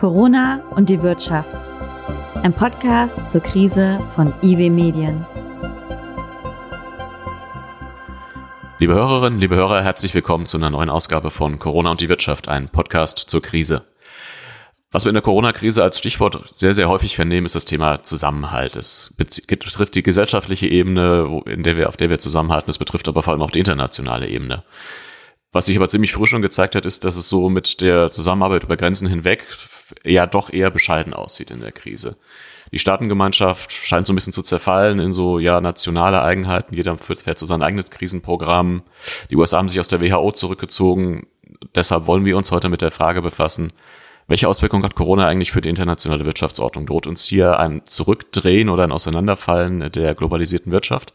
Corona und die Wirtschaft. Ein Podcast zur Krise von IW Medien. Liebe Hörerinnen, liebe Hörer, herzlich willkommen zu einer neuen Ausgabe von Corona und die Wirtschaft, ein Podcast zur Krise. Was wir in der Corona-Krise als Stichwort sehr, sehr häufig vernehmen, ist das Thema Zusammenhalt. Es betrifft die gesellschaftliche Ebene, in der wir, auf der wir zusammenhalten. Es betrifft aber vor allem auch die internationale Ebene. Was sich aber ziemlich früh schon gezeigt hat, ist, dass es so mit der Zusammenarbeit über Grenzen hinweg ja doch eher bescheiden aussieht in der Krise. Die Staatengemeinschaft scheint so ein bisschen zu zerfallen in so ja nationale Eigenheiten. Jeder fährt so sein eigenes Krisenprogramm. Die USA haben sich aus der WHO zurückgezogen. Deshalb wollen wir uns heute mit der Frage befassen, welche Auswirkungen hat Corona eigentlich für die internationale Wirtschaftsordnung? Droht uns hier ein Zurückdrehen oder ein Auseinanderfallen der globalisierten Wirtschaft?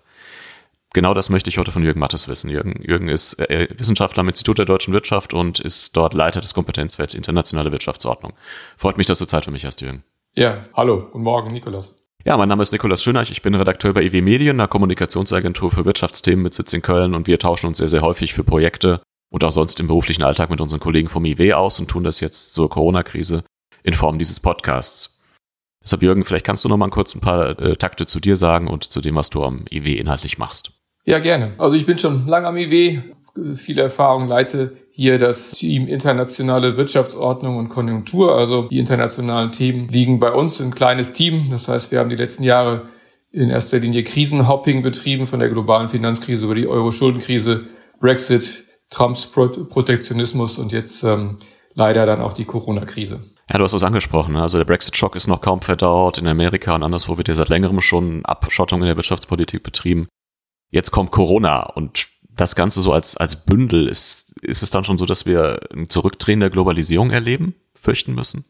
Genau das möchte ich heute von Jürgen Mattes wissen. Jürgen, Jürgen ist äh, Wissenschaftler am Institut der deutschen Wirtschaft und ist dort Leiter des Kompetenzfelds Internationale Wirtschaftsordnung. Freut mich, dass du Zeit für mich hast, Jürgen. Ja, hallo, guten Morgen, Nikolas. Ja, mein Name ist Nikolas Schöneich, ich bin Redakteur bei EW Medien, einer Kommunikationsagentur für Wirtschaftsthemen mit Sitz in Köln und wir tauschen uns sehr, sehr häufig für Projekte und auch sonst im beruflichen Alltag mit unseren Kollegen vom IW aus und tun das jetzt zur Corona-Krise in Form dieses Podcasts. Deshalb, Jürgen, vielleicht kannst du noch mal kurz ein paar äh, Takte zu dir sagen und zu dem, was du am IW inhaltlich machst. Ja, gerne. Also ich bin schon lange am IW, viele Erfahrungen, leite hier das Team Internationale Wirtschaftsordnung und Konjunktur. Also die internationalen Themen liegen bei uns, ein kleines Team. Das heißt, wir haben die letzten Jahre in erster Linie Krisenhopping betrieben, von der globalen Finanzkrise über die Euro-Schuldenkrise, Brexit, Trumps Pro Protektionismus und jetzt ähm, leider dann auch die Corona-Krise. Ja, du hast es angesprochen. Ne? Also der Brexit-Schock ist noch kaum verdaut. In Amerika und anderswo wird ja seit längerem schon Abschottung in der Wirtschaftspolitik betrieben. Jetzt kommt Corona und das Ganze so als, als Bündel. Ist, ist es dann schon so, dass wir ein Zurückdrehen der Globalisierung erleben, fürchten müssen?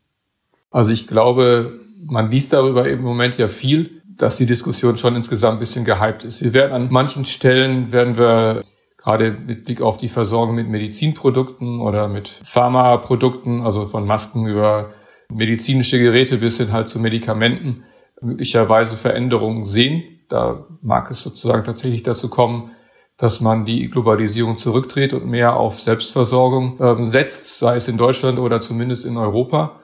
Also ich glaube, man liest darüber im Moment ja viel, dass die Diskussion schon insgesamt ein bisschen gehypt ist. Wir werden an manchen Stellen, werden wir gerade mit Blick auf die Versorgung mit Medizinprodukten oder mit Pharmaprodukten, also von Masken über medizinische Geräte bis hin halt zu Medikamenten, möglicherweise Veränderungen sehen. Da mag es sozusagen tatsächlich dazu kommen, dass man die Globalisierung zurückdreht und mehr auf Selbstversorgung ähm, setzt, sei es in Deutschland oder zumindest in Europa.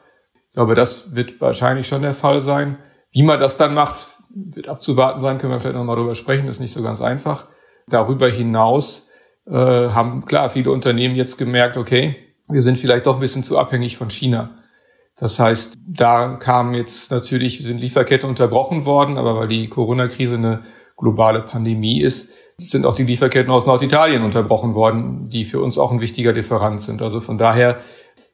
Ich glaube, das wird wahrscheinlich schon der Fall sein. Wie man das dann macht, wird abzuwarten sein, können wir vielleicht nochmal drüber sprechen, ist nicht so ganz einfach. Darüber hinaus äh, haben klar viele Unternehmen jetzt gemerkt, okay, wir sind vielleicht doch ein bisschen zu abhängig von China. Das heißt, da kamen jetzt natürlich, sind Lieferketten unterbrochen worden, aber weil die Corona-Krise eine globale Pandemie ist, sind auch die Lieferketten aus Norditalien unterbrochen worden, die für uns auch ein wichtiger Lieferant sind. Also von daher,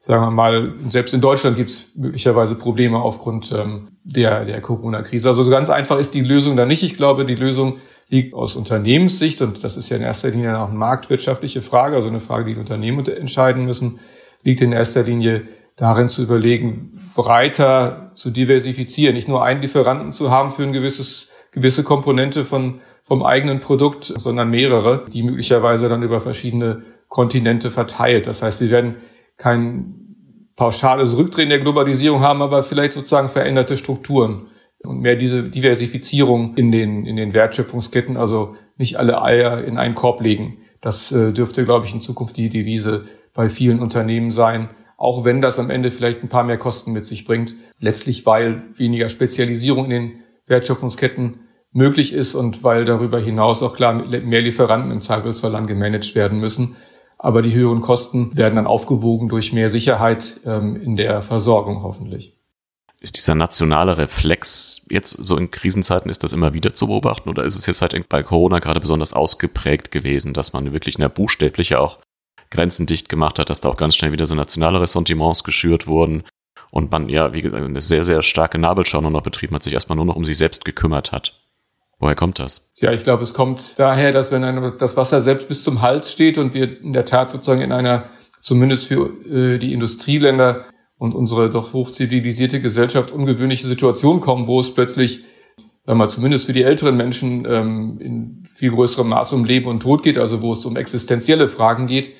sagen wir mal, selbst in Deutschland gibt es möglicherweise Probleme aufgrund ähm, der, der Corona-Krise. Also so ganz einfach ist die Lösung da nicht. Ich glaube, die Lösung liegt aus Unternehmenssicht, und das ist ja in erster Linie auch eine marktwirtschaftliche Frage, also eine Frage, die die Unternehmen entscheiden müssen, liegt in erster Linie darin zu überlegen, breiter zu diversifizieren, nicht nur einen Lieferanten zu haben für ein gewisses, gewisse Komponente von, vom eigenen Produkt, sondern mehrere, die möglicherweise dann über verschiedene Kontinente verteilt. Das heißt, wir werden kein pauschales Rückdrehen der Globalisierung haben, aber vielleicht sozusagen veränderte Strukturen und mehr diese Diversifizierung in den, in den Wertschöpfungsketten, also nicht alle Eier in einen Korb legen. Das äh, dürfte, glaube ich, in Zukunft die Devise bei vielen Unternehmen sein auch wenn das am Ende vielleicht ein paar mehr Kosten mit sich bringt. Letztlich, weil weniger Spezialisierung in den Wertschöpfungsketten möglich ist und weil darüber hinaus auch klar mehr Lieferanten im Zweifelsfall gemanagt werden müssen. Aber die höheren Kosten werden dann aufgewogen durch mehr Sicherheit ähm, in der Versorgung hoffentlich. Ist dieser nationale Reflex jetzt so in Krisenzeiten, ist das immer wieder zu beobachten oder ist es jetzt vielleicht bei Corona gerade besonders ausgeprägt gewesen, dass man wirklich eine buchstäbliche auch Grenzen dicht gemacht hat, dass da auch ganz schnell wieder so nationale Ressentiments geschürt wurden und man ja, wie gesagt, eine sehr, sehr starke Nabelschau nur noch betrieben hat, sich erstmal nur noch um sich selbst gekümmert hat. Woher kommt das? Ja, ich glaube, es kommt daher, dass wenn das Wasser selbst bis zum Hals steht und wir in der Tat sozusagen in einer, zumindest für äh, die Industrieländer und unsere doch hochzivilisierte Gesellschaft ungewöhnliche Situation kommen, wo es plötzlich, sagen wir zumindest für die älteren Menschen ähm, in viel größerem Maß um Leben und Tod geht, also wo es um existenzielle Fragen geht,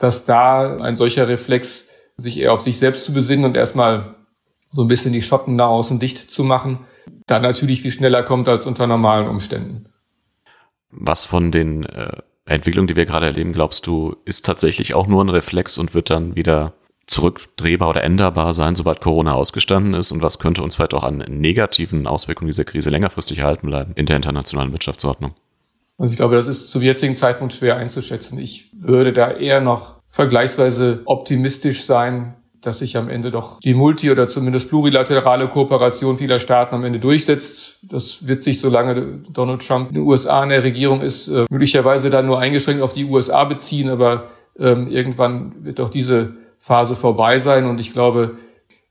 dass da ein solcher Reflex, sich eher auf sich selbst zu besinnen und erstmal so ein bisschen die Schotten da außen dicht zu machen, dann natürlich viel schneller kommt als unter normalen Umständen. Was von den äh, Entwicklungen, die wir gerade erleben, glaubst du, ist tatsächlich auch nur ein Reflex und wird dann wieder zurückdrehbar oder änderbar sein, sobald Corona ausgestanden ist? Und was könnte uns vielleicht auch an negativen Auswirkungen dieser Krise längerfristig erhalten bleiben in der internationalen Wirtschaftsordnung? Also ich glaube, das ist zum jetzigen Zeitpunkt schwer einzuschätzen. Ich würde da eher noch vergleichsweise optimistisch sein, dass sich am Ende doch die multi- oder zumindest plurilaterale Kooperation vieler Staaten am Ende durchsetzt. Das wird sich, solange Donald Trump in den USA in der Regierung ist, äh, möglicherweise dann nur eingeschränkt auf die USA beziehen. Aber ähm, irgendwann wird auch diese Phase vorbei sein. Und ich glaube,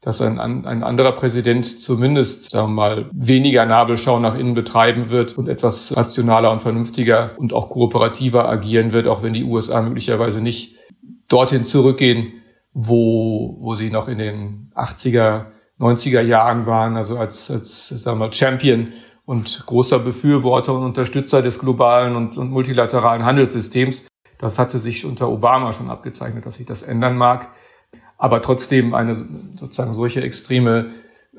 dass ein, ein anderer Präsident zumindest, sagen wir mal, weniger Nabelschau nach innen betreiben wird und etwas rationaler und vernünftiger und auch kooperativer agieren wird, auch wenn die USA möglicherweise nicht dorthin zurückgehen, wo, wo sie noch in den 80er, 90er Jahren waren, also als, als sagen wir mal, Champion und großer Befürworter und Unterstützer des globalen und, und multilateralen Handelssystems. Das hatte sich unter Obama schon abgezeichnet, dass sich das ändern mag. Aber trotzdem eine sozusagen solche extreme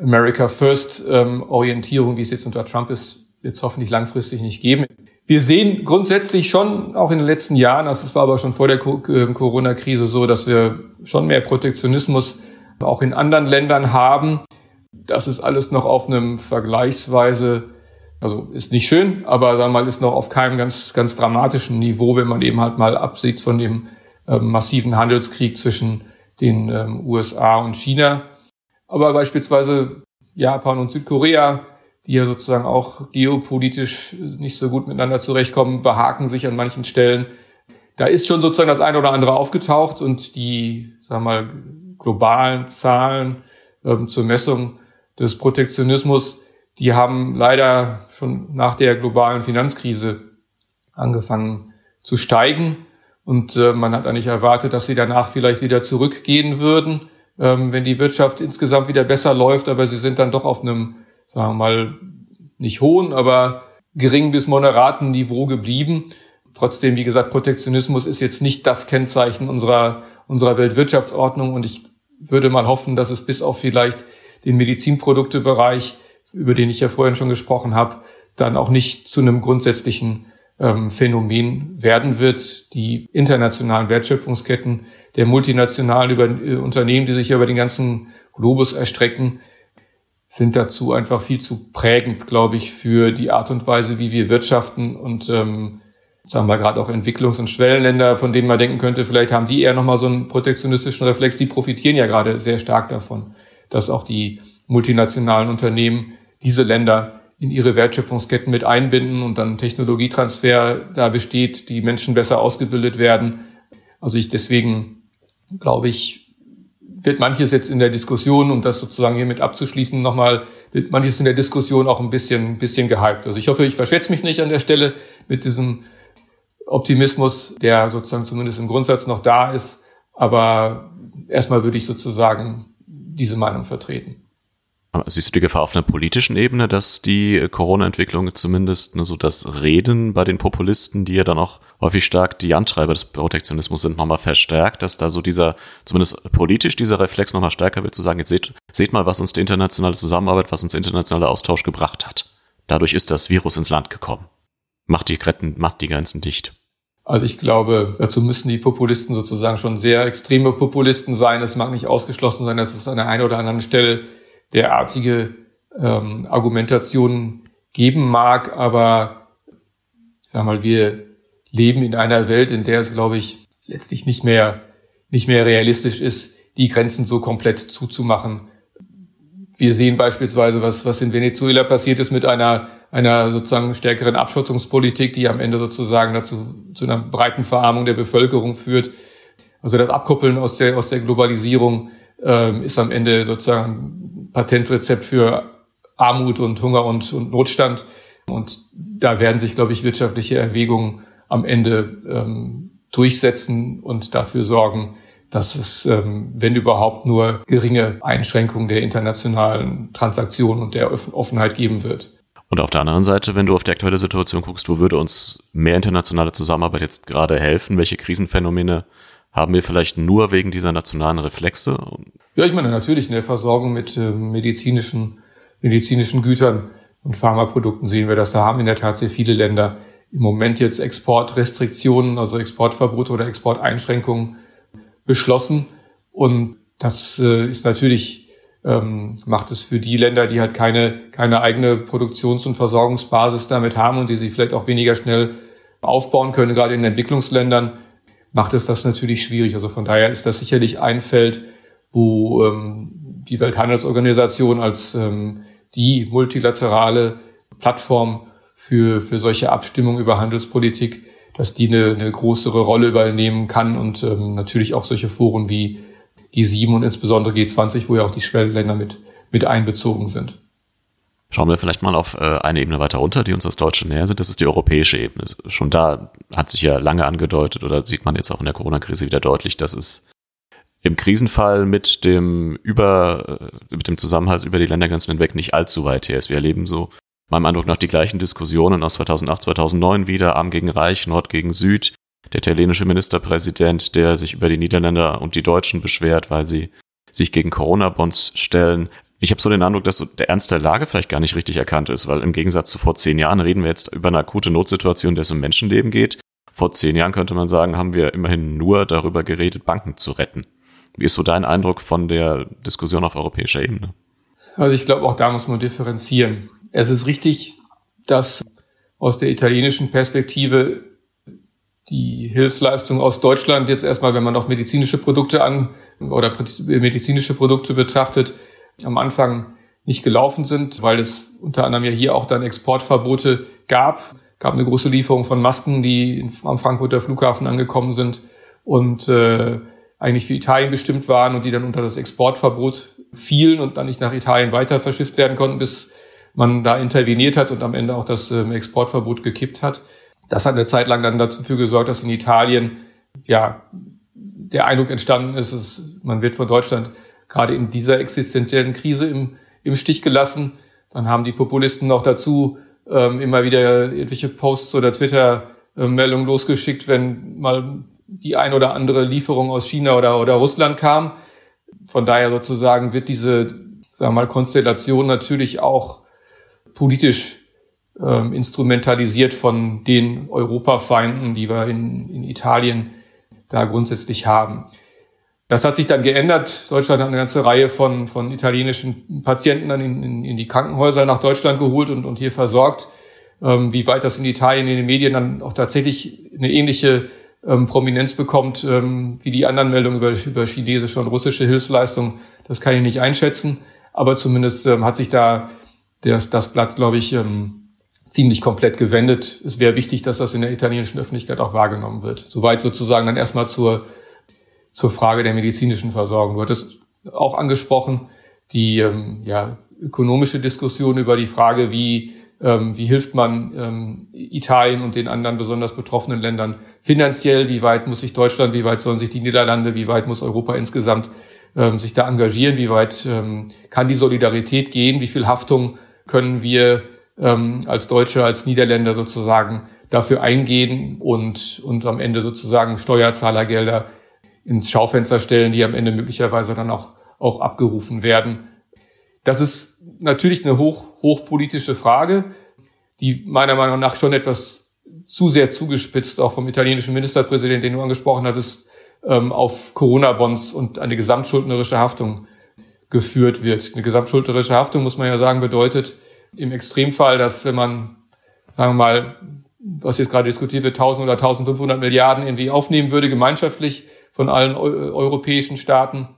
America First ähm, Orientierung, wie es jetzt unter Trump ist, wird es hoffentlich langfristig nicht geben. Wir sehen grundsätzlich schon auch in den letzten Jahren, das war aber schon vor der ähm, Corona-Krise so, dass wir schon mehr Protektionismus auch in anderen Ländern haben. Das ist alles noch auf einem vergleichsweise, also ist nicht schön, aber sagen wir mal, ist noch auf keinem ganz, ganz dramatischen Niveau, wenn man eben halt mal absieht von dem äh, massiven Handelskrieg zwischen den ähm, USA und China. Aber beispielsweise Japan und Südkorea die ja sozusagen auch geopolitisch nicht so gut miteinander zurechtkommen, behaken sich an manchen Stellen. Da ist schon sozusagen das eine oder andere aufgetaucht und die, sagen wir mal, globalen Zahlen ähm, zur Messung des Protektionismus, die haben leider schon nach der globalen Finanzkrise angefangen zu steigen. Und äh, man hat eigentlich erwartet, dass sie danach vielleicht wieder zurückgehen würden, ähm, wenn die Wirtschaft insgesamt wieder besser läuft. Aber sie sind dann doch auf einem sagen wir mal, nicht hohen, aber gering bis moderaten Niveau geblieben. Trotzdem, wie gesagt, Protektionismus ist jetzt nicht das Kennzeichen unserer, unserer Weltwirtschaftsordnung und ich würde mal hoffen, dass es bis auf vielleicht den Medizinproduktebereich, über den ich ja vorhin schon gesprochen habe, dann auch nicht zu einem grundsätzlichen ähm, Phänomen werden wird. Die internationalen Wertschöpfungsketten der multinationalen über, äh, Unternehmen, die sich über den ganzen Globus erstrecken, sind dazu einfach viel zu prägend, glaube ich, für die Art und Weise, wie wir wirtschaften und ähm, sagen wir gerade auch Entwicklungs- und Schwellenländer, von denen man denken könnte, vielleicht haben die eher nochmal so einen protektionistischen Reflex, die profitieren ja gerade sehr stark davon, dass auch die multinationalen Unternehmen diese Länder in ihre Wertschöpfungsketten mit einbinden und dann Technologietransfer da besteht, die Menschen besser ausgebildet werden. Also ich deswegen glaube ich, wird manches jetzt in der Diskussion, um das sozusagen hiermit abzuschließen, nochmal, wird manches in der Diskussion auch ein bisschen, bisschen gehypt. Also ich hoffe, ich verschätze mich nicht an der Stelle mit diesem Optimismus, der sozusagen zumindest im Grundsatz noch da ist. Aber erstmal würde ich sozusagen diese Meinung vertreten. Siehst du die Gefahr auf einer politischen Ebene, dass die Corona-Entwicklung zumindest ne, so das Reden bei den Populisten, die ja dann auch häufig stark die Antreiber des Protektionismus sind, nochmal verstärkt, dass da so dieser, zumindest politisch dieser Reflex nochmal stärker wird, zu sagen, jetzt seht, seht mal, was uns die internationale Zusammenarbeit, was uns der internationale Austausch gebracht hat. Dadurch ist das Virus ins Land gekommen. Macht die, Grenzen, macht die Grenzen dicht. Also ich glaube, dazu müssen die Populisten sozusagen schon sehr extreme Populisten sein. Es mag nicht ausgeschlossen sein, dass es an der einen oder anderen Stelle derartige ähm, Argumentationen geben mag, aber sag mal, wir leben in einer Welt, in der es, glaube ich, letztlich nicht mehr nicht mehr realistisch ist, die Grenzen so komplett zuzumachen. Wir sehen beispielsweise, was, was in Venezuela passiert ist mit einer, einer sozusagen stärkeren Abschottungspolitik, die am Ende sozusagen dazu, zu einer breiten Verarmung der Bevölkerung führt. Also das Abkoppeln aus der, aus der Globalisierung ähm, ist am Ende sozusagen Patentrezept für Armut und Hunger und, und Notstand. Und da werden sich, glaube ich, wirtschaftliche Erwägungen am Ende ähm, durchsetzen und dafür sorgen, dass es, ähm, wenn überhaupt, nur geringe Einschränkungen der internationalen Transaktionen und der Offenheit geben wird. Und auf der anderen Seite, wenn du auf die aktuelle Situation guckst, wo würde uns mehr internationale Zusammenarbeit jetzt gerade helfen? Welche Krisenphänomene haben wir vielleicht nur wegen dieser nationalen Reflexe? Ja, ich meine natürlich in der Versorgung mit äh, medizinischen, medizinischen Gütern und Pharmaprodukten sehen wir das. Da haben in der Tat sehr viele Länder im Moment jetzt Exportrestriktionen, also Exportverbote oder Exporteinschränkungen beschlossen. Und Das äh, ist natürlich, ähm, macht es für die Länder, die halt keine, keine eigene Produktions- und Versorgungsbasis damit haben und die sich vielleicht auch weniger schnell aufbauen können, gerade in Entwicklungsländern, macht es das natürlich schwierig. Also von daher ist das sicherlich ein Feld, wo ähm, die Welthandelsorganisation als ähm, die multilaterale Plattform für, für solche Abstimmungen über Handelspolitik, dass die eine, eine größere Rolle übernehmen kann und ähm, natürlich auch solche Foren wie G7 und insbesondere G20, wo ja auch die Schwellenländer mit, mit einbezogen sind. Schauen wir vielleicht mal auf äh, eine Ebene weiter runter, die uns aus Deutschland näher sind. Das ist die europäische Ebene. Schon da hat sich ja lange angedeutet oder sieht man jetzt auch in der Corona-Krise wieder deutlich, dass es im Krisenfall mit dem über, äh, mit dem Zusammenhalt über die Ländergrenzen hinweg nicht allzu weit her ist. Wir erleben so meinem Eindruck nach die gleichen Diskussionen aus 2008, 2009 wieder, Arm gegen Reich, Nord gegen Süd. Der italienische Ministerpräsident, der sich über die Niederländer und die Deutschen beschwert, weil sie sich gegen Corona-Bonds stellen. Ich habe so den Eindruck, dass so der Ernst der Lage vielleicht gar nicht richtig erkannt ist, weil im Gegensatz zu vor zehn Jahren reden wir jetzt über eine akute Notsituation, der es um Menschenleben geht. Vor zehn Jahren könnte man sagen, haben wir immerhin nur darüber geredet, Banken zu retten. Wie ist so dein Eindruck von der Diskussion auf europäischer Ebene? Also ich glaube, auch da muss man differenzieren. Es ist richtig, dass aus der italienischen Perspektive die Hilfsleistung aus Deutschland jetzt erstmal, wenn man auf medizinische Produkte an oder medizinische Produkte betrachtet, am Anfang nicht gelaufen sind, weil es unter anderem ja hier auch dann Exportverbote gab. Gab eine große Lieferung von Masken, die am Frankfurter Flughafen angekommen sind und äh, eigentlich für Italien bestimmt waren und die dann unter das Exportverbot fielen und dann nicht nach Italien weiter verschifft werden konnten, bis man da interveniert hat und am Ende auch das ähm, Exportverbot gekippt hat. Das hat eine Zeit lang dann dafür gesorgt, dass in Italien ja der Eindruck entstanden ist, dass man wird von Deutschland gerade in dieser existenziellen Krise im, im Stich gelassen. Dann haben die Populisten noch dazu ähm, immer wieder irgendwelche Posts oder Twitter-Meldungen losgeschickt, wenn mal die ein oder andere Lieferung aus China oder, oder Russland kam. Von daher sozusagen wird diese, sagen wir mal, Konstellation natürlich auch politisch ähm, instrumentalisiert von den Europafeinden, die wir in, in Italien da grundsätzlich haben. Das hat sich dann geändert. Deutschland hat eine ganze Reihe von, von italienischen Patienten dann in, in, in die Krankenhäuser nach Deutschland geholt und, und hier versorgt. Ähm, wie weit das in Italien in den Medien dann auch tatsächlich eine ähnliche ähm, Prominenz bekommt ähm, wie die anderen Meldungen über, über chinesische und russische Hilfsleistungen, das kann ich nicht einschätzen. Aber zumindest ähm, hat sich da das, das Blatt, glaube ich, ähm, ziemlich komplett gewendet. Es wäre wichtig, dass das in der italienischen Öffentlichkeit auch wahrgenommen wird. Soweit sozusagen dann erstmal zur zur Frage der medizinischen Versorgung. Du hattest auch angesprochen, die ähm, ja, ökonomische Diskussion über die Frage, wie, ähm, wie hilft man ähm, Italien und den anderen besonders betroffenen Ländern finanziell, wie weit muss sich Deutschland, wie weit sollen sich die Niederlande, wie weit muss Europa insgesamt ähm, sich da engagieren, wie weit ähm, kann die Solidarität gehen, wie viel Haftung können wir ähm, als Deutsche, als Niederländer sozusagen dafür eingehen und, und am Ende sozusagen Steuerzahlergelder ins Schaufenster stellen, die am Ende möglicherweise dann auch, auch abgerufen werden. Das ist natürlich eine hoch, hochpolitische Frage, die meiner Meinung nach schon etwas zu sehr zugespitzt, auch vom italienischen Ministerpräsidenten, den du angesprochen hattest, ähm, auf Corona-Bonds und eine gesamtschuldnerische Haftung geführt wird. Eine gesamtschuldnerische Haftung, muss man ja sagen, bedeutet im Extremfall, dass wenn man, sagen wir mal, was jetzt gerade diskutiert wird, 1000 oder 1500 Milliarden irgendwie aufnehmen würde, gemeinschaftlich, von allen europäischen Staaten,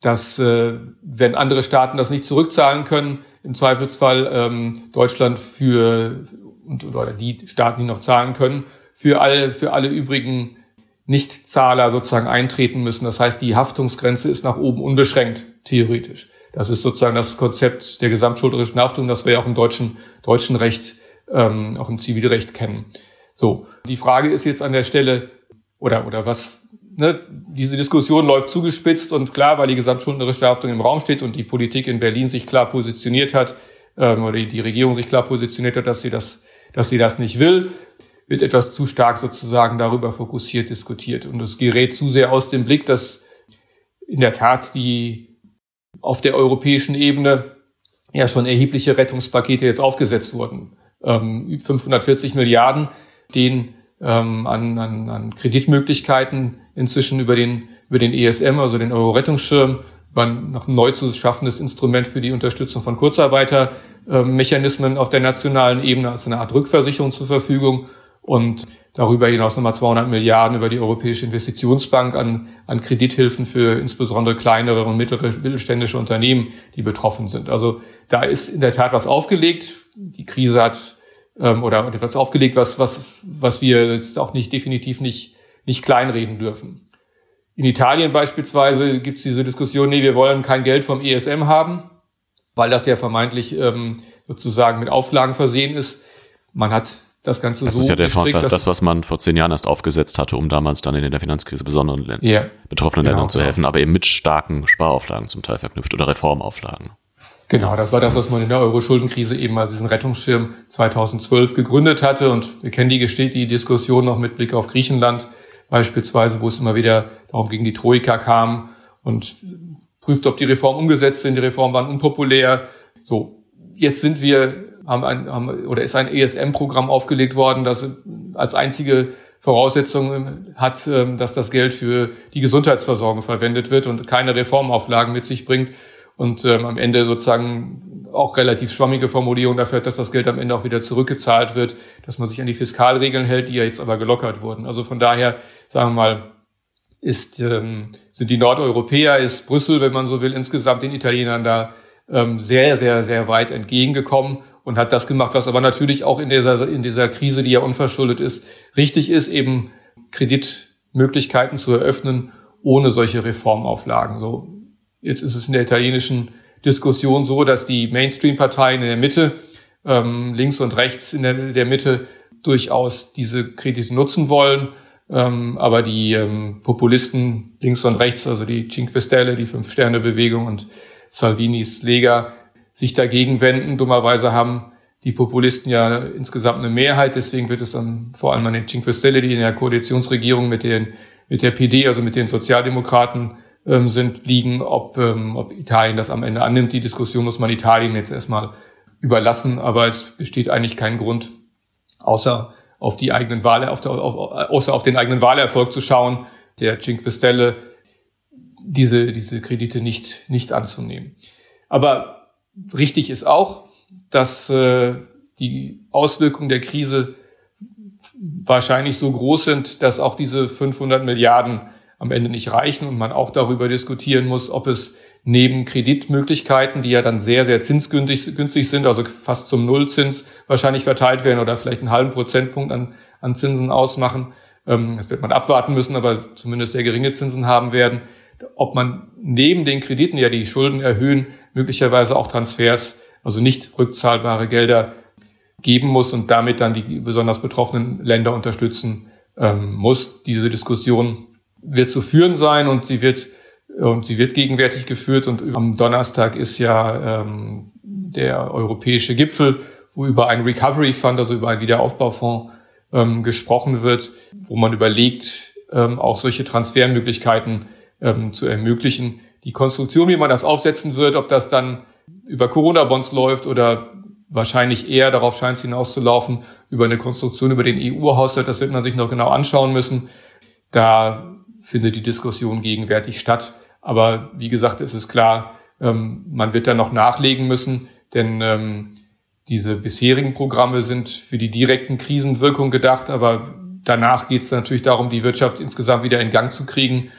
dass äh, wenn andere Staaten das nicht zurückzahlen können, im Zweifelsfall ähm, Deutschland für und oder die Staaten, die noch zahlen können, für alle für alle übrigen Nichtzahler sozusagen eintreten müssen. Das heißt, die Haftungsgrenze ist nach oben unbeschränkt theoretisch. Das ist sozusagen das Konzept der gesamtschuldnerischen Haftung, das wir auch im deutschen deutschen Recht, ähm, auch im Zivilrecht kennen. So, die Frage ist jetzt an der Stelle oder oder was ne, diese Diskussion läuft zugespitzt und klar, weil die gesamtschuldnerische Haftung im Raum steht und die Politik in Berlin sich klar positioniert hat, ähm, oder die Regierung sich klar positioniert hat, dass sie das, dass sie das nicht will, wird etwas zu stark sozusagen darüber fokussiert diskutiert. Und es gerät zu sehr aus dem Blick, dass in der Tat die auf der europäischen Ebene ja schon erhebliche Rettungspakete jetzt aufgesetzt wurden. Ähm, 540 Milliarden, den ähm, an, an, an Kreditmöglichkeiten inzwischen über den, über den ESM, also den Euro-Rettungsschirm, über ein neu zu schaffendes Instrument für die Unterstützung von Kurzarbeitermechanismen auf der nationalen Ebene als eine Art Rückversicherung zur Verfügung und darüber hinaus nochmal 200 Milliarden über die Europäische Investitionsbank an, an Kredithilfen für insbesondere kleinere und mittlere mittelständische Unternehmen, die betroffen sind. Also da ist in der Tat was aufgelegt. Die Krise hat ähm, oder etwas aufgelegt, was, was, was wir jetzt auch nicht definitiv nicht, nicht kleinreden dürfen. In Italien beispielsweise gibt es diese Diskussion, nee, wir wollen kein Geld vom ESM haben, weil das ja vermeintlich ähm, sozusagen mit Auflagen versehen ist. Man hat das Ganze das so ist ja der gestrickt, Vortrag, das, was man vor zehn Jahren erst aufgesetzt hatte, um damals dann in der Finanzkrise besonderen Ländern, yeah, betroffenen genau, Ländern zu helfen, aber eben mit starken Sparauflagen zum Teil verknüpft oder Reformauflagen. Genau, das war das, was man in der Euro-Schuldenkrise eben als diesen Rettungsschirm 2012 gegründet hatte. Und wir kennen die, die Diskussion noch mit Blick auf Griechenland beispielsweise, wo es immer wieder darum gegen die Troika kam und prüft, ob die Reformen umgesetzt sind. Die Reformen waren unpopulär. So, jetzt sind wir, haben ein, haben, oder ist ein ESM-Programm aufgelegt worden, das als einzige Voraussetzung hat, ähm, dass das Geld für die Gesundheitsversorgung verwendet wird und keine Reformauflagen mit sich bringt und ähm, am Ende sozusagen auch relativ schwammige Formulierung dafür dass das Geld am Ende auch wieder zurückgezahlt wird, dass man sich an die Fiskalregeln hält, die ja jetzt aber gelockert wurden. Also von daher, sagen wir mal, ist, ähm, sind die Nordeuropäer, ist Brüssel, wenn man so will, insgesamt den Italienern da ähm, sehr, sehr, sehr weit entgegengekommen und hat das gemacht, was aber natürlich auch in dieser, in dieser Krise, die ja unverschuldet ist, richtig ist, eben Kreditmöglichkeiten zu eröffnen, ohne solche Reformauflagen. So, jetzt ist es in der italienischen Diskussion so, dass die Mainstream-Parteien in der Mitte, ähm, links und rechts in der, der Mitte, durchaus diese Kredite nutzen wollen. Ähm, aber die ähm, Populisten links und rechts, also die Cinque Stelle, die Fünf-Sterne-Bewegung und Salvinis Lega, sich dagegen wenden. Dummerweise haben die Populisten ja insgesamt eine Mehrheit. Deswegen wird es dann vor allem an den Cinque Stelle, die in der Koalitionsregierung mit, den, mit der PD, also mit den Sozialdemokraten ähm, sind, liegen, ob, ähm, ob Italien das am Ende annimmt. Die Diskussion muss man Italien jetzt erstmal überlassen, aber es besteht eigentlich kein Grund, außer auf die eigenen Wahl, auf der, auf, außer auf den eigenen Wahlerfolg zu schauen, der Cinque Stelle diese, diese Kredite nicht, nicht anzunehmen. Aber richtig ist auch, dass äh, die Auswirkungen der Krise wahrscheinlich so groß sind, dass auch diese 500 Milliarden am Ende nicht reichen und man auch darüber diskutieren muss, ob es neben Kreditmöglichkeiten, die ja dann sehr, sehr zinsgünstig günstig sind, also fast zum Nullzins wahrscheinlich verteilt werden oder vielleicht einen halben Prozentpunkt an, an Zinsen ausmachen. Ähm, das wird man abwarten müssen, aber zumindest sehr geringe Zinsen haben werden. Ob man neben den Krediten, die ja die Schulden erhöhen, möglicherweise auch Transfers, also nicht rückzahlbare Gelder geben muss und damit dann die besonders betroffenen Länder unterstützen ähm, muss. Diese Diskussion wird zu führen sein und sie wird und sie wird gegenwärtig geführt und am Donnerstag ist ja ähm, der europäische Gipfel, wo über einen Recovery Fund, also über einen Wiederaufbaufonds ähm, gesprochen wird, wo man überlegt, ähm, auch solche Transfermöglichkeiten ähm, zu ermöglichen. Die Konstruktion, wie man das aufsetzen wird, ob das dann über Corona-Bonds läuft oder wahrscheinlich eher, darauf scheint es hinauszulaufen, über eine Konstruktion über den EU-Haushalt, das wird man sich noch genau anschauen müssen. Da findet die Diskussion gegenwärtig statt. Aber wie gesagt, es ist klar, ähm, man wird da noch nachlegen müssen, denn ähm, diese bisherigen Programme sind für die direkten Krisenwirkungen gedacht, aber danach geht es natürlich darum, die Wirtschaft insgesamt wieder in Gang zu kriegen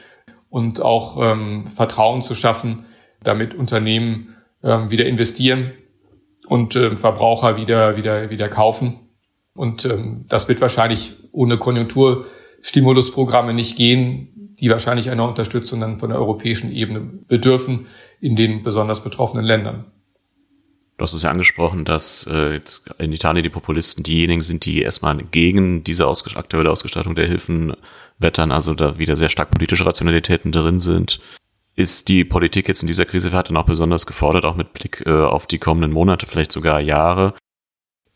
und auch ähm, Vertrauen zu schaffen, damit Unternehmen ähm, wieder investieren und ähm, Verbraucher wieder wieder wieder kaufen. Und ähm, das wird wahrscheinlich ohne Konjunkturstimulusprogramme nicht gehen die wahrscheinlich einer Unterstützung dann von der europäischen Ebene bedürfen in den besonders betroffenen Ländern. Du hast es ja angesprochen, dass äh, jetzt in Italien die Populisten diejenigen sind, die erstmal gegen diese aktuelle Ausgestaltung der Hilfen wettern, also da wieder sehr stark politische Rationalitäten drin sind. Ist die Politik jetzt in dieser Krise dann auch besonders gefordert, auch mit Blick äh, auf die kommenden Monate, vielleicht sogar Jahre,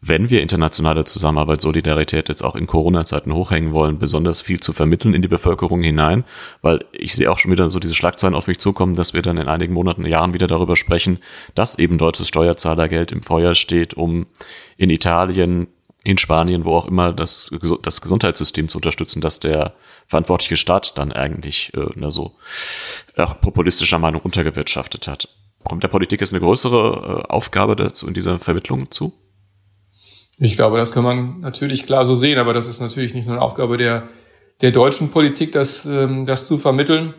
wenn wir internationale Zusammenarbeit, Solidarität jetzt auch in Corona-Zeiten hochhängen wollen, besonders viel zu vermitteln in die Bevölkerung hinein, weil ich sehe auch schon wieder so diese Schlagzeilen auf mich zukommen, dass wir dann in einigen Monaten, Jahren wieder darüber sprechen, dass eben deutsches Steuerzahlergeld im Feuer steht, um in Italien in Spanien, wo auch immer, das, das Gesundheitssystem zu unterstützen, dass der verantwortliche Staat dann eigentlich äh, na so ja, populistischer Meinung untergewirtschaftet hat. Kommt der Politik jetzt eine größere äh, Aufgabe dazu in dieser Vermittlung zu? Ich glaube, das kann man natürlich klar so sehen, aber das ist natürlich nicht nur eine Aufgabe der, der deutschen Politik, das, ähm, das zu vermitteln,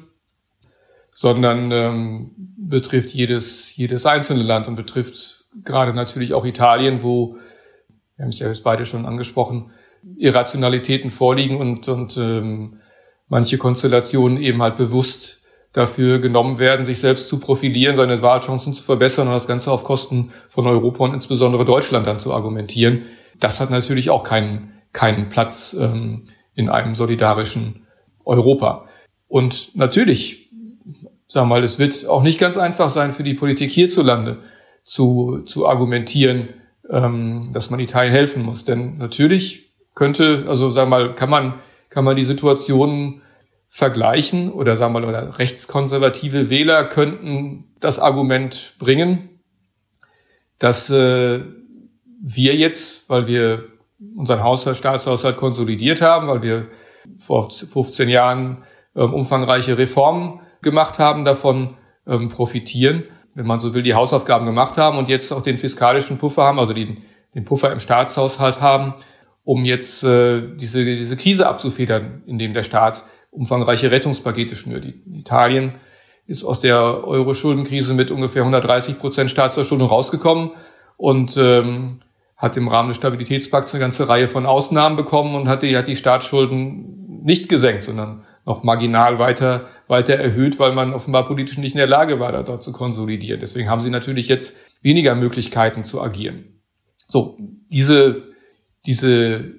sondern ähm, betrifft jedes, jedes einzelne Land und betrifft gerade natürlich auch Italien, wo, wir haben es ja jetzt beide schon angesprochen, Irrationalitäten vorliegen und, und ähm, manche Konstellationen eben halt bewusst dafür genommen werden, sich selbst zu profilieren, seine Wahlchancen zu verbessern und das Ganze auf Kosten von Europa und insbesondere Deutschland dann zu argumentieren. Das hat natürlich auch keinen, keinen Platz ähm, in einem solidarischen Europa. Und natürlich, wir mal, es wird auch nicht ganz einfach sein für die Politik hierzulande zu, zu argumentieren, ähm, dass man Italien helfen muss. Denn natürlich könnte, also wir mal, kann man, kann man die Situation vergleichen oder sagen wir mal, oder rechtskonservative Wähler könnten das Argument bringen, dass äh, wir jetzt, weil wir unseren Haushalt, Staatshaushalt konsolidiert haben, weil wir vor 15 Jahren ähm, umfangreiche Reformen gemacht haben, davon ähm, profitieren, wenn man so will, die Hausaufgaben gemacht haben und jetzt auch den fiskalischen Puffer haben, also den, den Puffer im Staatshaushalt haben, um jetzt äh, diese, diese Krise abzufedern, indem der Staat umfangreiche Rettungspakete schnürt. Italien ist aus der Euro-Schuldenkrise mit ungefähr 130 Prozent Staatsverschuldung rausgekommen und ähm, hat im Rahmen des Stabilitätspakts eine ganze Reihe von Ausnahmen bekommen und hat die, hat die Staatsschulden nicht gesenkt, sondern noch marginal weiter, weiter erhöht, weil man offenbar politisch nicht in der Lage war, da dort zu konsolidieren. Deswegen haben sie natürlich jetzt weniger Möglichkeiten zu agieren. So, diese, diese,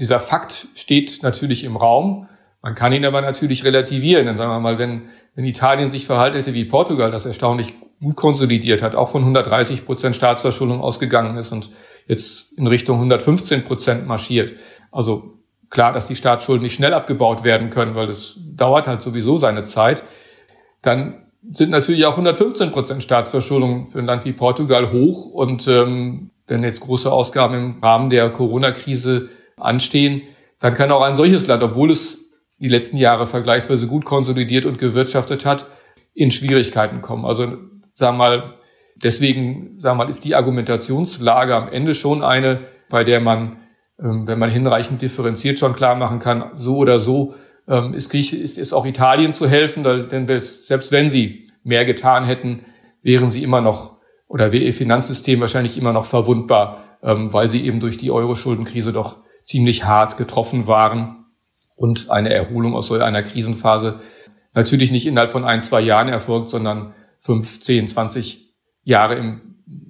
dieser Fakt steht natürlich im Raum. Man kann ihn aber natürlich relativieren. Dann sagen wir mal, wenn, wenn Italien sich verhalten hätte wie Portugal, das erstaunlich gut konsolidiert hat, auch von 130 Prozent Staatsverschuldung ausgegangen ist und jetzt in Richtung 115 Prozent marschiert. Also klar, dass die Staatsschulden nicht schnell abgebaut werden können, weil das dauert halt sowieso seine Zeit. Dann sind natürlich auch 115 Prozent Staatsverschuldung für ein Land wie Portugal hoch. Und ähm, wenn jetzt große Ausgaben im Rahmen der Corona-Krise anstehen, dann kann auch ein solches Land, obwohl es die letzten Jahre vergleichsweise gut konsolidiert und gewirtschaftet hat, in Schwierigkeiten kommen. Also sagen wir mal, deswegen sagen wir mal, ist die Argumentationslage am Ende schon eine, bei der man, ähm, wenn man hinreichend differenziert schon klar machen kann, so oder so ähm, ist, ist, ist auch Italien zu helfen, denn selbst wenn sie mehr getan hätten, wären sie immer noch oder wäre ihr Finanzsystem wahrscheinlich immer noch verwundbar, ähm, weil sie eben durch die Euro-Schuldenkrise doch ziemlich hart getroffen waren und eine Erholung aus so einer Krisenphase natürlich nicht innerhalb von ein, zwei Jahren erfolgt, sondern fünf, zehn, zwanzig Jahre im,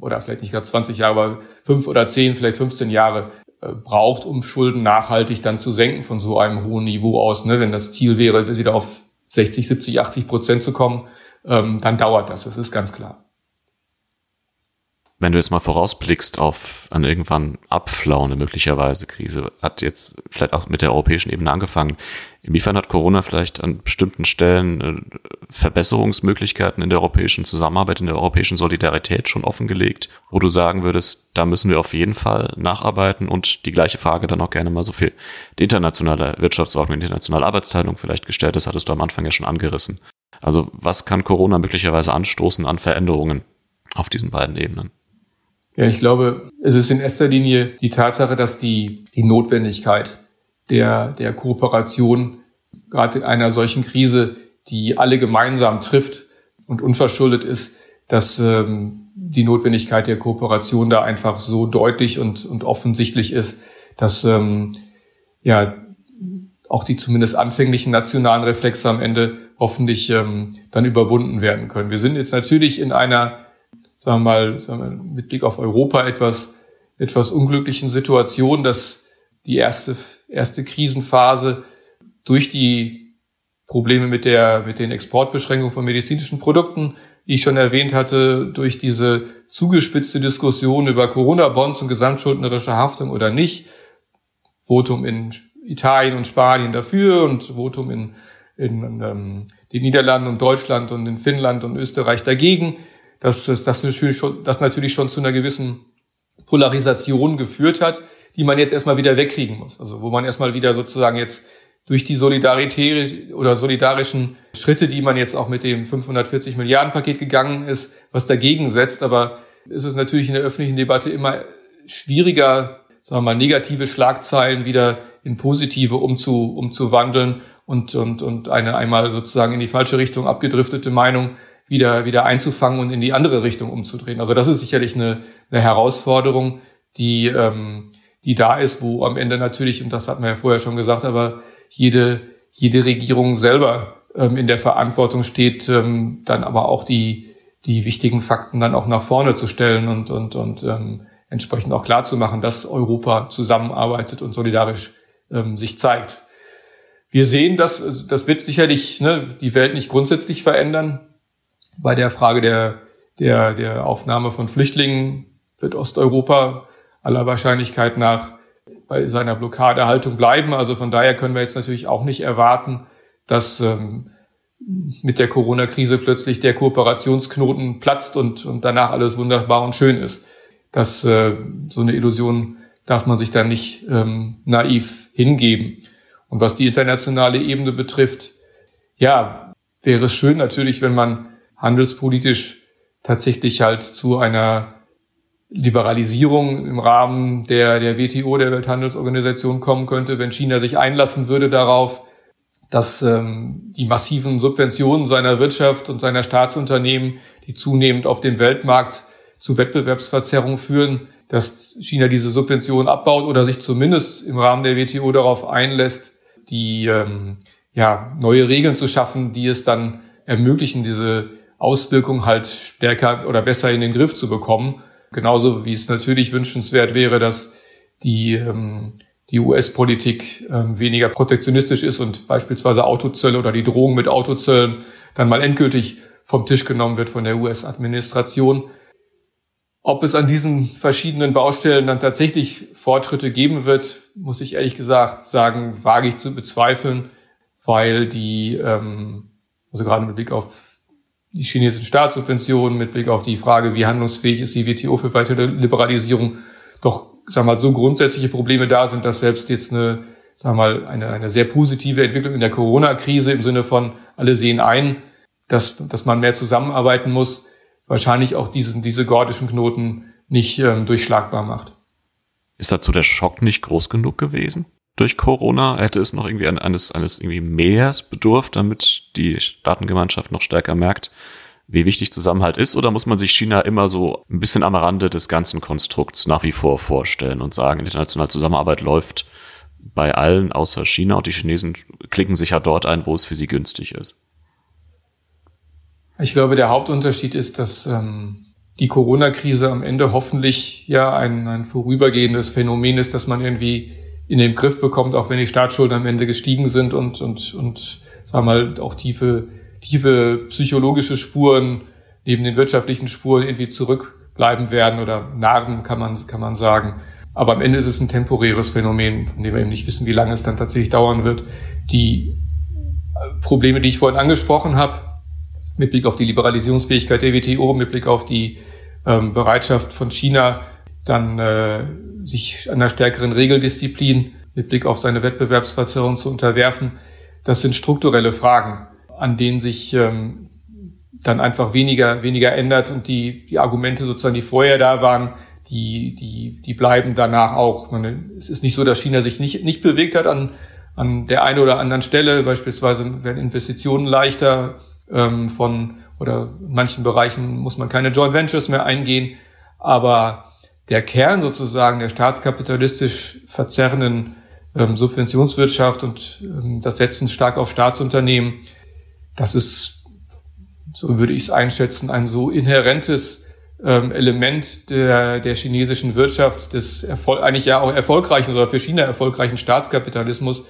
oder vielleicht nicht gerade 20 Jahre, aber fünf oder zehn, vielleicht 15 Jahre äh, braucht, um Schulden nachhaltig dann zu senken von so einem hohen Niveau aus. Ne? Wenn das Ziel wäre, wieder auf 60, 70, 80 Prozent zu kommen, ähm, dann dauert das, das ist ganz klar. Wenn du jetzt mal vorausblickst auf an irgendwann abflauende möglicherweise Krise, hat jetzt vielleicht auch mit der europäischen Ebene angefangen. Inwiefern hat Corona vielleicht an bestimmten Stellen äh, Verbesserungsmöglichkeiten in der europäischen Zusammenarbeit, in der europäischen Solidarität schon offengelegt, wo du sagen würdest, da müssen wir auf jeden Fall nacharbeiten und die gleiche Frage dann auch gerne mal so viel die internationale Wirtschaftsordnung, die internationale Arbeitsteilung vielleicht gestellt, das hattest du am Anfang ja schon angerissen. Also was kann Corona möglicherweise anstoßen an Veränderungen auf diesen beiden Ebenen? Ja, ich glaube, es ist in erster Linie die Tatsache, dass die, die Notwendigkeit der, der Kooperation gerade in einer solchen Krise, die alle gemeinsam trifft und unverschuldet ist, dass ähm, die Notwendigkeit der Kooperation da einfach so deutlich und, und offensichtlich ist, dass ähm, ja auch die zumindest anfänglichen nationalen Reflexe am Ende hoffentlich ähm, dann überwunden werden können. Wir sind jetzt natürlich in einer sagen wir mal, sagen wir, mit Blick auf Europa etwas, etwas unglücklichen Situation, dass die erste, erste Krisenphase durch die Probleme mit der, mit den Exportbeschränkungen von medizinischen Produkten, die ich schon erwähnt hatte, durch diese zugespitzte Diskussion über Corona-Bonds und gesamtschuldnerische Haftung oder nicht, Votum in Italien und Spanien dafür und Votum in, in, in ähm, den Niederlanden und Deutschland und in Finnland und Österreich dagegen, dass das, das, natürlich schon, das natürlich schon zu einer gewissen Polarisation geführt hat, die man jetzt erstmal wieder wegkriegen muss. Also wo man erstmal wieder sozusagen jetzt durch die Solidarität oder solidarischen Schritte, die man jetzt auch mit dem 540 Milliarden Paket gegangen ist, was dagegen setzt. Aber ist es natürlich in der öffentlichen Debatte immer schwieriger, sagen wir mal, negative Schlagzeilen wieder in positive umzu, umzuwandeln und, und, und eine einmal sozusagen in die falsche Richtung abgedriftete Meinung wieder, wieder einzufangen und in die andere Richtung umzudrehen. Also das ist sicherlich eine, eine Herausforderung, die, ähm, die da ist, wo am Ende natürlich, und das hat man ja vorher schon gesagt, aber jede, jede Regierung selber ähm, in der Verantwortung steht, ähm, dann aber auch die, die wichtigen Fakten dann auch nach vorne zu stellen und, und, und ähm, entsprechend auch klar zu machen, dass Europa zusammenarbeitet und solidarisch ähm, sich zeigt. Wir sehen, dass also das wird sicherlich ne, die Welt nicht grundsätzlich verändern. Bei der Frage der, der, der Aufnahme von Flüchtlingen wird Osteuropa aller Wahrscheinlichkeit nach bei seiner Blockadehaltung bleiben. Also von daher können wir jetzt natürlich auch nicht erwarten, dass ähm, mit der Corona-Krise plötzlich der Kooperationsknoten platzt und, und danach alles wunderbar und schön ist. Das, äh, so eine Illusion darf man sich da nicht ähm, naiv hingeben. Und was die internationale Ebene betrifft, ja, wäre es schön natürlich, wenn man handelspolitisch tatsächlich halt zu einer Liberalisierung im Rahmen der, der WTO, der Welthandelsorganisation kommen könnte, wenn China sich einlassen würde darauf, dass ähm, die massiven Subventionen seiner Wirtschaft und seiner Staatsunternehmen, die zunehmend auf dem Weltmarkt zu Wettbewerbsverzerrungen führen, dass China diese Subventionen abbaut oder sich zumindest im Rahmen der WTO darauf einlässt, die ähm, ja, neue Regeln zu schaffen, die es dann ermöglichen, diese Auswirkungen halt stärker oder besser in den Griff zu bekommen. Genauso wie es natürlich wünschenswert wäre, dass die, ähm, die US-Politik ähm, weniger protektionistisch ist und beispielsweise Autozölle oder die Drohung mit Autozöllen dann mal endgültig vom Tisch genommen wird von der US-Administration. Ob es an diesen verschiedenen Baustellen dann tatsächlich Fortschritte geben wird, muss ich ehrlich gesagt sagen, wage ich zu bezweifeln, weil die, ähm, also gerade mit Blick auf die chinesischen Staatssubventionen, mit Blick auf die Frage, wie handlungsfähig ist die WTO für weitere Liberalisierung, doch, sag mal, so grundsätzliche Probleme da sind, dass selbst jetzt eine, sag mal, eine, eine sehr positive Entwicklung in der Corona-Krise im Sinne von alle sehen ein, dass, dass man mehr zusammenarbeiten muss, wahrscheinlich auch diesen, diese gordischen Knoten nicht ähm, durchschlagbar macht. Ist dazu der Schock nicht groß genug gewesen? Durch Corona hätte es noch irgendwie eines, eines irgendwie Mehrs bedurft, damit die Staatengemeinschaft noch stärker merkt, wie wichtig Zusammenhalt ist? Oder muss man sich China immer so ein bisschen am Rande des ganzen Konstrukts nach wie vor vorstellen und sagen, internationale Zusammenarbeit läuft bei allen außer China und die Chinesen klicken sich ja dort ein, wo es für sie günstig ist? Ich glaube, der Hauptunterschied ist, dass ähm, die Corona-Krise am Ende hoffentlich ja ein, ein vorübergehendes Phänomen ist, dass man irgendwie in den Griff bekommt, auch wenn die Staatsschulden am Ende gestiegen sind und, und, und sagen wir mal, auch tiefe, tiefe psychologische Spuren neben den wirtschaftlichen Spuren irgendwie zurückbleiben werden oder Narben, kann man, kann man sagen. Aber am Ende ist es ein temporäres Phänomen, von dem wir eben nicht wissen, wie lange es dann tatsächlich dauern wird. Die Probleme, die ich vorhin angesprochen habe, mit Blick auf die Liberalisierungsfähigkeit der WTO, mit Blick auf die ähm, Bereitschaft von China, dann äh, sich einer stärkeren Regeldisziplin mit Blick auf seine Wettbewerbsverzerrung zu unterwerfen. Das sind strukturelle Fragen, an denen sich ähm, dann einfach weniger, weniger ändert und die, die Argumente sozusagen, die vorher da waren, die, die, die bleiben danach auch. Man, es ist nicht so, dass China sich nicht, nicht bewegt hat an, an der einen oder anderen Stelle. Beispielsweise werden Investitionen leichter, ähm, von oder in manchen Bereichen muss man keine Joint Ventures mehr eingehen. Aber der Kern sozusagen der staatskapitalistisch verzerrenden ähm, Subventionswirtschaft und ähm, das Setzen stark auf Staatsunternehmen, das ist, so würde ich es einschätzen, ein so inhärentes ähm, Element der, der chinesischen Wirtschaft, des Erfol eigentlich ja auch erfolgreichen oder für China erfolgreichen Staatskapitalismus,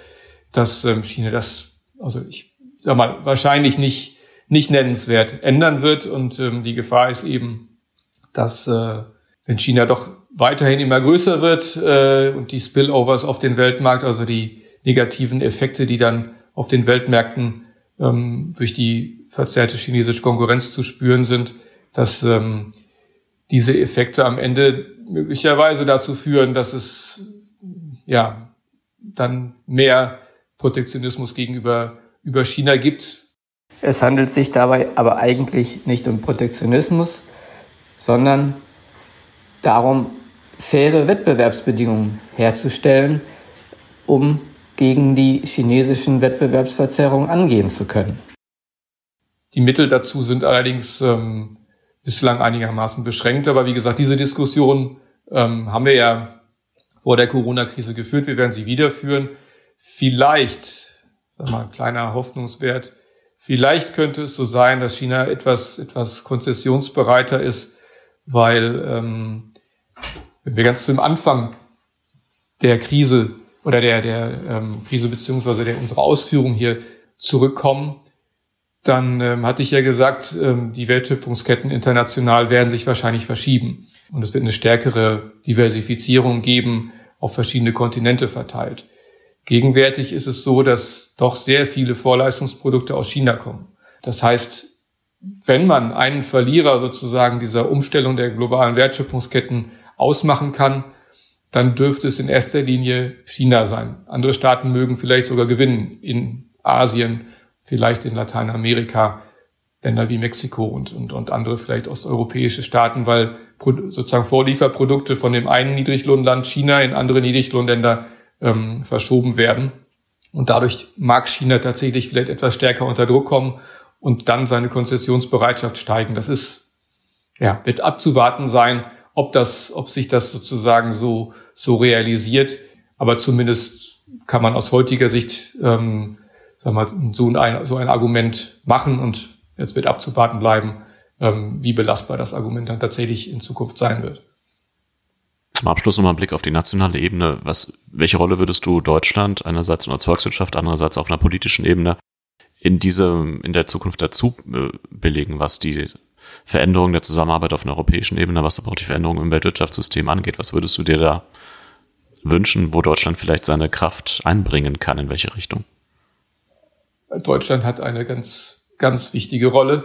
dass ähm, China das, also ich sag mal, wahrscheinlich nicht nicht nennenswert ändern wird. Und ähm, die Gefahr ist eben, dass äh, wenn China doch weiterhin immer größer wird äh, und die Spillovers auf den Weltmarkt, also die negativen Effekte, die dann auf den Weltmärkten ähm, durch die verzerrte chinesische Konkurrenz zu spüren sind, dass ähm, diese Effekte am Ende möglicherweise dazu führen, dass es ja dann mehr Protektionismus gegenüber über China gibt. Es handelt sich dabei aber eigentlich nicht um Protektionismus, sondern darum, faire Wettbewerbsbedingungen herzustellen, um gegen die chinesischen Wettbewerbsverzerrungen angehen zu können. Die Mittel dazu sind allerdings ähm, bislang einigermaßen beschränkt. Aber wie gesagt, diese Diskussion ähm, haben wir ja vor der Corona-Krise geführt. Wir werden sie wiederführen. Vielleicht, sag mal, kleiner Hoffnungswert, vielleicht könnte es so sein, dass China etwas, etwas konzessionsbereiter ist, weil ähm, wenn wir ganz zum Anfang der Krise oder der, der ähm, Krise beziehungsweise der unserer Ausführung hier zurückkommen, dann ähm, hatte ich ja gesagt, ähm, die Wertschöpfungsketten international werden sich wahrscheinlich verschieben. Und es wird eine stärkere Diversifizierung geben, auf verschiedene Kontinente verteilt. Gegenwärtig ist es so, dass doch sehr viele Vorleistungsprodukte aus China kommen. Das heißt, wenn man einen Verlierer sozusagen dieser Umstellung der globalen Wertschöpfungsketten ausmachen kann, dann dürfte es in erster Linie China sein. Andere Staaten mögen vielleicht sogar gewinnen in Asien, vielleicht in Lateinamerika, Länder wie Mexiko und, und, und andere vielleicht osteuropäische Staaten, weil sozusagen Vorlieferprodukte von dem einen Niedriglohnland China in andere Niedriglohnländer ähm, verschoben werden. Und dadurch mag China tatsächlich vielleicht etwas stärker unter Druck kommen und dann seine Konzessionsbereitschaft steigen. Das ist, ja, wird abzuwarten sein, ob das, ob sich das sozusagen so, so realisiert. Aber zumindest kann man aus heutiger Sicht ähm, sag mal, so ein, so ein Argument machen und jetzt wird abzuwarten bleiben, ähm, wie belastbar das Argument dann tatsächlich in Zukunft sein wird. Zum Abschluss nochmal ein Blick auf die nationale Ebene. Was, welche Rolle würdest du Deutschland einerseits als Volkswirtschaft, andererseits auf einer politischen Ebene in diese, in der Zukunft dazu äh, belegen, was die Veränderung der Zusammenarbeit auf einer europäischen Ebene, was aber auch die Veränderung im Weltwirtschaftssystem angeht? Was würdest du dir da wünschen, wo Deutschland vielleicht seine Kraft einbringen kann, in welche Richtung? Deutschland hat eine ganz, ganz wichtige Rolle,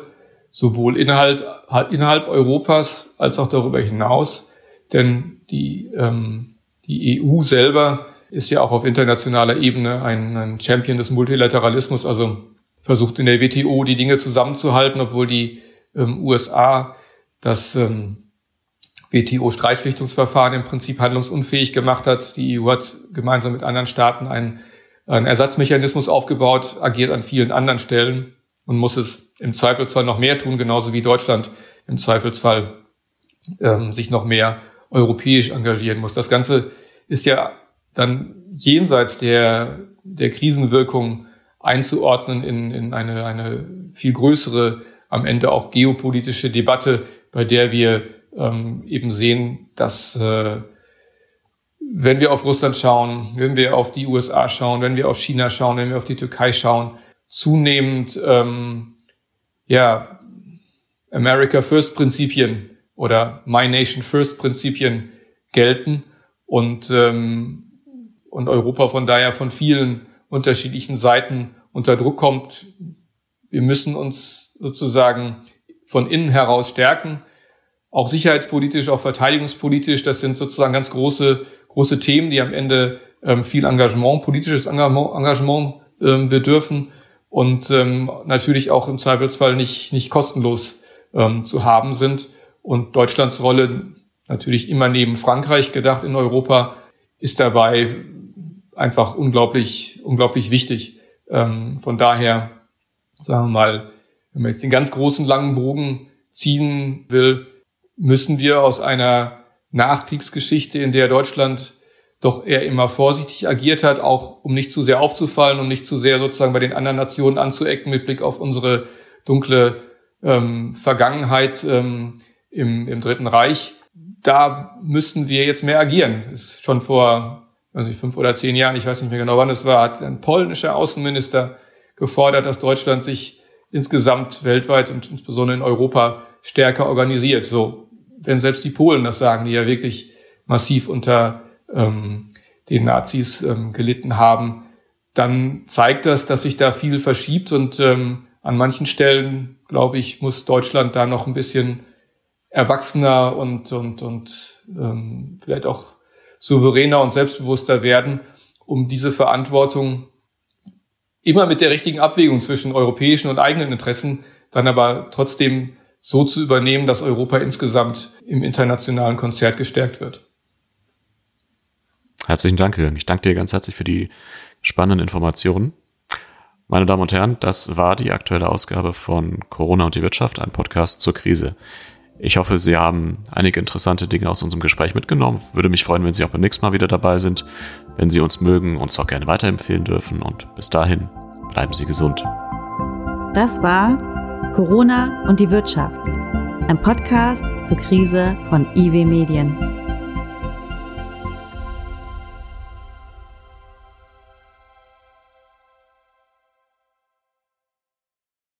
sowohl innerhalb, innerhalb Europas als auch darüber hinaus. Denn die, ähm, die EU selber ist ja auch auf internationaler Ebene ein, ein Champion des Multilateralismus, also versucht in der WTO die Dinge zusammenzuhalten, obwohl die ähm, USA das ähm, WTO-Streitschlichtungsverfahren im Prinzip handlungsunfähig gemacht hat. Die EU hat gemeinsam mit anderen Staaten ein ein Ersatzmechanismus aufgebaut, agiert an vielen anderen Stellen und muss es im Zweifelsfall noch mehr tun, genauso wie Deutschland im Zweifelsfall ähm, sich noch mehr europäisch engagieren muss. Das Ganze ist ja dann jenseits der, der Krisenwirkung einzuordnen in, in eine, eine viel größere, am Ende auch geopolitische Debatte, bei der wir ähm, eben sehen, dass äh, wenn wir auf Russland schauen, wenn wir auf die USA schauen, wenn wir auf China schauen, wenn wir auf die Türkei schauen, zunehmend ähm, ja America First Prinzipien oder My Nation First Prinzipien gelten und ähm, und Europa von daher von vielen unterschiedlichen Seiten unter Druck kommt. Wir müssen uns sozusagen von innen heraus stärken, auch sicherheitspolitisch, auch verteidigungspolitisch. Das sind sozusagen ganz große große Themen, die am Ende ähm, viel Engagement, politisches Engagement, Engagement ähm, bedürfen und ähm, natürlich auch im Zweifelsfall nicht, nicht kostenlos zu haben sind. Und Deutschlands Rolle natürlich immer neben Frankreich gedacht in Europa ist dabei einfach unglaublich, unglaublich wichtig. Von daher, sagen wir mal, wenn man jetzt den ganz großen langen Bogen ziehen will, müssen wir aus einer Nachkriegsgeschichte, in der Deutschland doch eher immer vorsichtig agiert hat, auch um nicht zu sehr aufzufallen, um nicht zu sehr sozusagen bei den anderen Nationen anzuecken mit Blick auf unsere dunkle ähm, Vergangenheit ähm, im, im Dritten Reich. Da müssten wir jetzt mehr agieren. Ist schon vor weiß nicht, fünf oder zehn Jahren, ich weiß nicht mehr genau wann es war, hat ein polnischer Außenminister gefordert, dass Deutschland sich insgesamt weltweit und insbesondere in Europa stärker organisiert. So wenn selbst die Polen das sagen, die ja wirklich massiv unter ähm, den Nazis ähm, gelitten haben, dann zeigt das, dass sich da viel verschiebt und ähm, an manchen Stellen, glaube ich, muss Deutschland da noch ein bisschen erwachsener und, und, und ähm, vielleicht auch souveräner und selbstbewusster werden, um diese Verantwortung immer mit der richtigen Abwägung zwischen europäischen und eigenen Interessen dann aber trotzdem so zu übernehmen, dass Europa insgesamt im internationalen Konzert gestärkt wird. Herzlichen Dank, Jürgen. Ich danke dir ganz herzlich für die spannenden Informationen. Meine Damen und Herren, das war die aktuelle Ausgabe von Corona und die Wirtschaft, ein Podcast zur Krise. Ich hoffe, Sie haben einige interessante Dinge aus unserem Gespräch mitgenommen. Würde mich freuen, wenn Sie auch beim nächsten Mal wieder dabei sind. Wenn Sie uns mögen, uns auch gerne weiterempfehlen dürfen. Und bis dahin, bleiben Sie gesund. Das war Corona und die Wirtschaft, ein Podcast zur Krise von IW Medien.